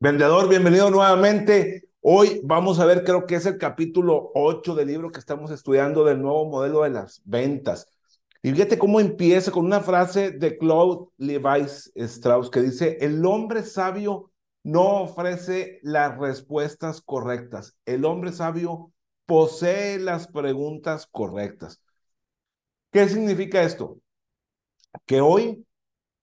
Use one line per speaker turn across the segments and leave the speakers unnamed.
Vendedor, bienvenido nuevamente. Hoy vamos a ver, creo que es el capítulo 8 del libro que estamos estudiando del nuevo modelo de las ventas. Y fíjate cómo empieza con una frase de Claude Levi Strauss que dice, el hombre sabio no ofrece las respuestas correctas. El hombre sabio posee las preguntas correctas. ¿Qué significa esto? Que hoy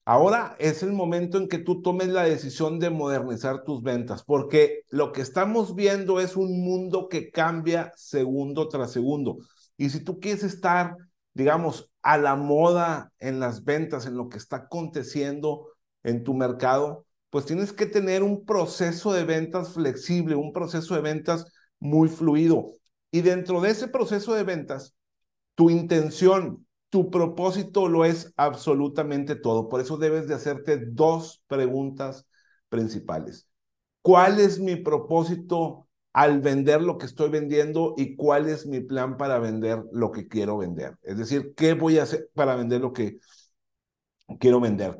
Ahora es el momento en que tú tomes la decisión de modernizar tus ventas, porque lo que estamos viendo es un mundo que cambia segundo tras segundo. Y si tú quieres estar, digamos, a la moda en las ventas, en lo que está aconteciendo en tu mercado, pues tienes que tener un proceso de ventas flexible, un proceso de ventas muy fluido. Y dentro de ese proceso de ventas, tu intención, tu propósito lo es absolutamente todo. Por eso debes de hacerte dos preguntas principales. ¿Cuál es mi propósito al vender lo que estoy vendiendo y cuál es mi plan para vender lo que quiero vender? Es decir, ¿qué voy a hacer para vender lo que quiero vender?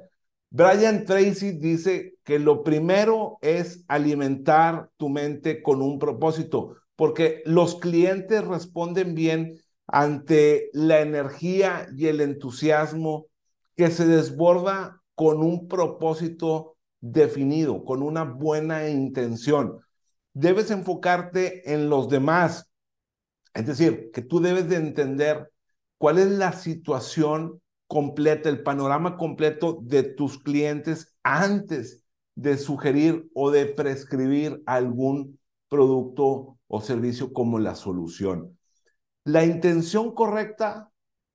Brian Tracy dice que lo primero es alimentar tu mente con un propósito, porque los clientes responden bien ante la energía y el entusiasmo que se desborda con un propósito definido, con una buena intención. Debes enfocarte en los demás. Es decir, que tú debes de entender cuál es la situación completa, el panorama completo de tus clientes antes de sugerir o de prescribir algún producto o servicio como la solución. La intención correcta,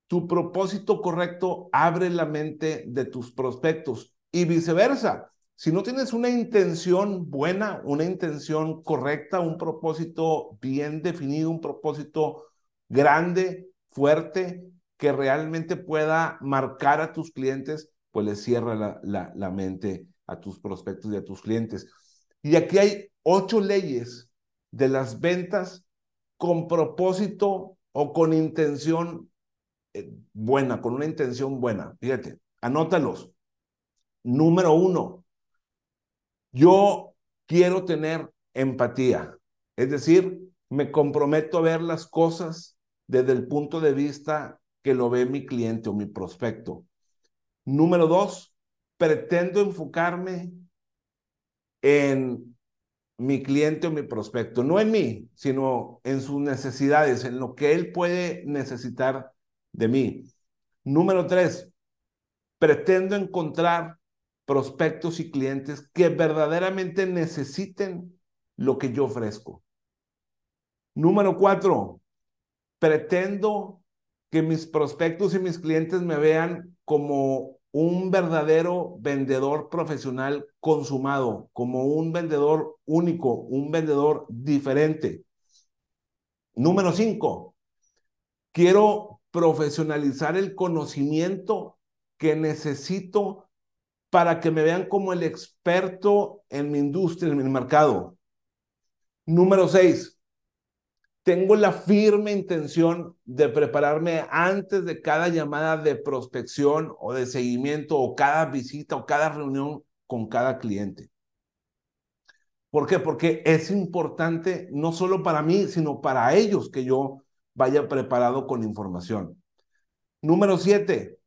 tu propósito correcto abre la mente de tus prospectos y viceversa. Si no tienes una intención buena, una intención correcta, un propósito bien definido, un propósito grande, fuerte, que realmente pueda marcar a tus clientes, pues le cierra la, la, la mente a tus prospectos y a tus clientes. Y aquí hay ocho leyes de las ventas con propósito o con intención eh, buena, con una intención buena. Fíjate, anótalos. Número uno, yo quiero tener empatía. Es decir, me comprometo a ver las cosas desde el punto de vista que lo ve mi cliente o mi prospecto. Número dos, pretendo enfocarme en mi cliente o mi prospecto, no en mí, sino en sus necesidades, en lo que él puede necesitar de mí. Número tres, pretendo encontrar prospectos y clientes que verdaderamente necesiten lo que yo ofrezco. Número cuatro, pretendo que mis prospectos y mis clientes me vean como un verdadero vendedor profesional consumado, como un vendedor único, un vendedor diferente. Número cinco, quiero profesionalizar el conocimiento que necesito para que me vean como el experto en mi industria, en mi mercado. Número seis, tengo la firme intención de prepararme antes de cada llamada de prospección o de seguimiento o cada visita o cada reunión con cada cliente. ¿Por qué? Porque es importante no solo para mí, sino para ellos que yo vaya preparado con información. Número siete,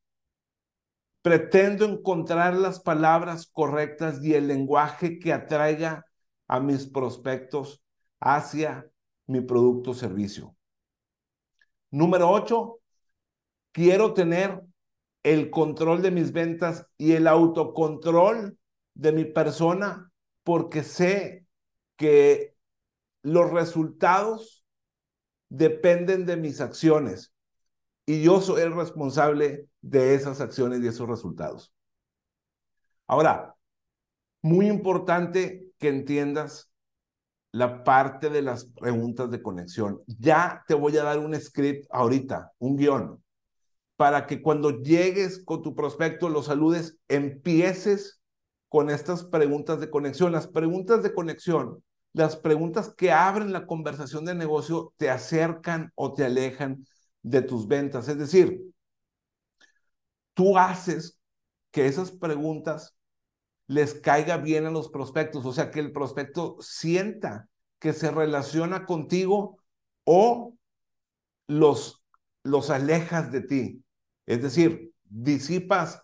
pretendo encontrar las palabras correctas y el lenguaje que atraiga a mis prospectos hacia mi producto o servicio. Número ocho, quiero tener el control de mis ventas y el autocontrol de mi persona porque sé que los resultados dependen de mis acciones y yo soy el responsable de esas acciones y esos resultados. Ahora, muy importante que entiendas la parte de las preguntas de conexión. Ya te voy a dar un script ahorita, un guion, para que cuando llegues con tu prospecto, lo saludes, empieces con estas preguntas de conexión. Las preguntas de conexión, las preguntas que abren la conversación de negocio, te acercan o te alejan de tus ventas. Es decir, tú haces que esas preguntas les caiga bien a los prospectos, o sea, que el prospecto sienta que se relaciona contigo o los, los alejas de ti. Es decir, disipas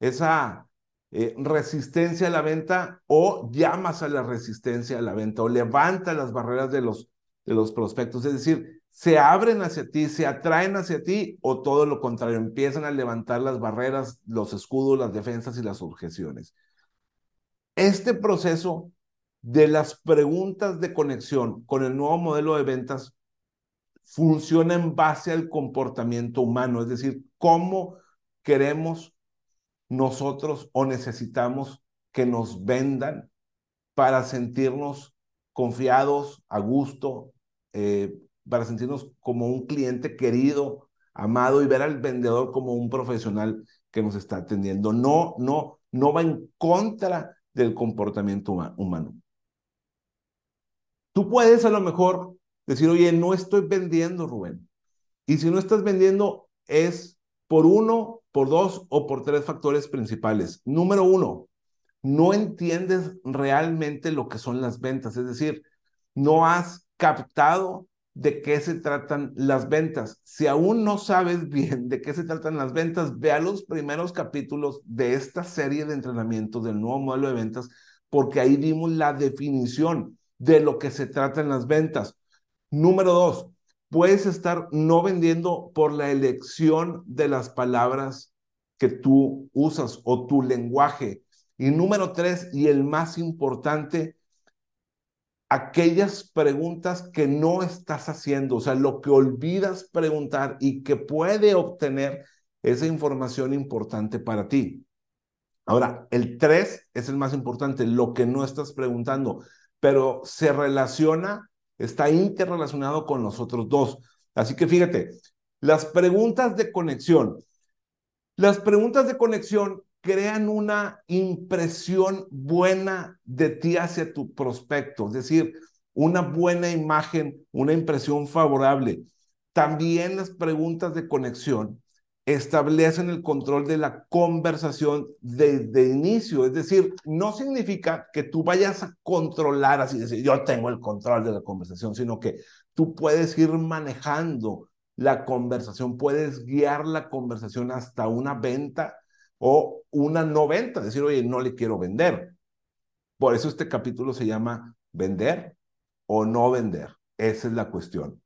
esa eh, resistencia a la venta o llamas a la resistencia a la venta o levanta las barreras de los, de los prospectos. Es decir, se abren hacia ti, se atraen hacia ti o todo lo contrario, empiezan a levantar las barreras, los escudos, las defensas y las objeciones. Este proceso de las preguntas de conexión con el nuevo modelo de ventas funciona en base al comportamiento humano, es decir, cómo queremos nosotros o necesitamos que nos vendan para sentirnos confiados, a gusto, eh, para sentirnos como un cliente querido, amado y ver al vendedor como un profesional que nos está atendiendo. No, no, no va en contra del comportamiento humano. Tú puedes a lo mejor decir, oye, no estoy vendiendo, Rubén. Y si no estás vendiendo es por uno, por dos o por tres factores principales. Número uno, no entiendes realmente lo que son las ventas, es decir, no has captado de qué se tratan las ventas. Si aún no sabes bien de qué se tratan las ventas, vea los primeros capítulos de esta serie de entrenamientos del nuevo modelo de ventas, porque ahí dimos la definición de lo que se trata en las ventas. Número dos, puedes estar no vendiendo por la elección de las palabras que tú usas o tu lenguaje. Y número tres, y el más importante, aquellas preguntas que no estás haciendo, o sea, lo que olvidas preguntar y que puede obtener esa información importante para ti. Ahora, el tres es el más importante, lo que no estás preguntando, pero se relaciona está interrelacionado con los otros dos. Así que fíjate, las preguntas de conexión. Las preguntas de conexión crean una impresión buena de ti hacia tu prospecto, es decir, una buena imagen, una impresión favorable. También las preguntas de conexión establecen el control de la conversación desde inicio. Es decir, no significa que tú vayas a controlar así, decir, yo tengo el control de la conversación, sino que tú puedes ir manejando la conversación, puedes guiar la conversación hasta una venta o una no venta, decir, oye, no le quiero vender. Por eso este capítulo se llama vender o no vender. Esa es la cuestión.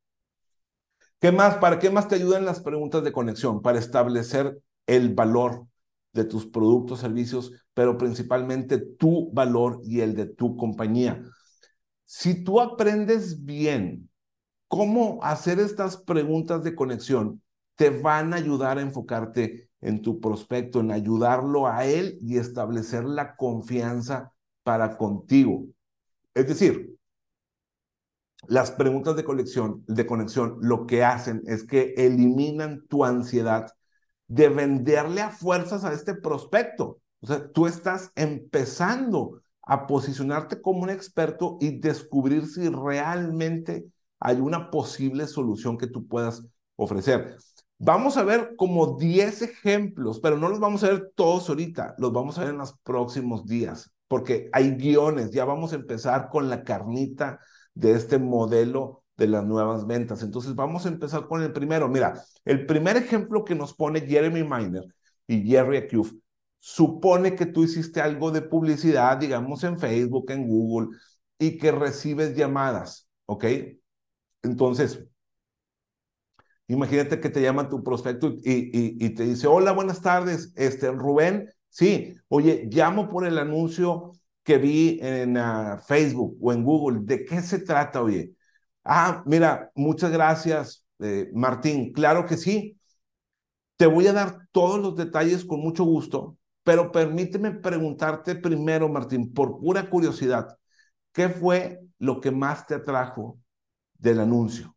¿Qué más? ¿Para qué más te ayudan las preguntas de conexión? Para establecer el valor de tus productos, servicios, pero principalmente tu valor y el de tu compañía. Si tú aprendes bien cómo hacer estas preguntas de conexión, te van a ayudar a enfocarte en tu prospecto, en ayudarlo a él y establecer la confianza para contigo. Es decir, las preguntas de conexión, de conexión lo que hacen es que eliminan tu ansiedad de venderle a fuerzas a este prospecto. O sea, tú estás empezando a posicionarte como un experto y descubrir si realmente hay una posible solución que tú puedas ofrecer. Vamos a ver como 10 ejemplos, pero no los vamos a ver todos ahorita, los vamos a ver en los próximos días, porque hay guiones, ya vamos a empezar con la carnita de este modelo de las nuevas ventas. Entonces vamos a empezar con el primero. Mira, el primer ejemplo que nos pone Jeremy Miner y Jerry Acuf supone que tú hiciste algo de publicidad, digamos en Facebook, en Google, y que recibes llamadas, ¿ok? Entonces, imagínate que te llama tu prospecto y, te dice, hola, buenas tardes, este, Rubén, sí, oye, llamo por el anuncio que vi en ah, Facebook o en Google. ¿De qué se trata, oye? Ah, mira, muchas gracias, eh, Martín. Claro que sí. Te voy a dar todos los detalles con mucho gusto, pero permíteme preguntarte primero, Martín, por pura curiosidad, ¿qué fue lo que más te atrajo del anuncio?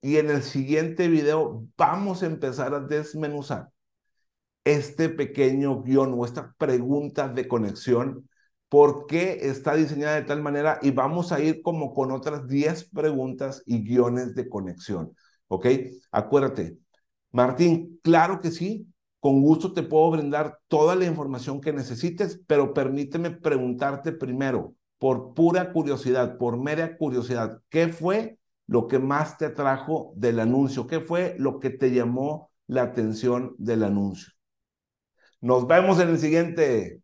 Y en el siguiente video vamos a empezar a desmenuzar este pequeño guion o esta pregunta de conexión, por qué está diseñada de tal manera y vamos a ir como con otras 10 preguntas y guiones de conexión. ¿Ok? Acuérdate, Martín, claro que sí, con gusto te puedo brindar toda la información que necesites, pero permíteme preguntarte primero, por pura curiosidad, por mera curiosidad, ¿qué fue lo que más te atrajo del anuncio? ¿Qué fue lo que te llamó la atención del anuncio? Nos vemos en el siguiente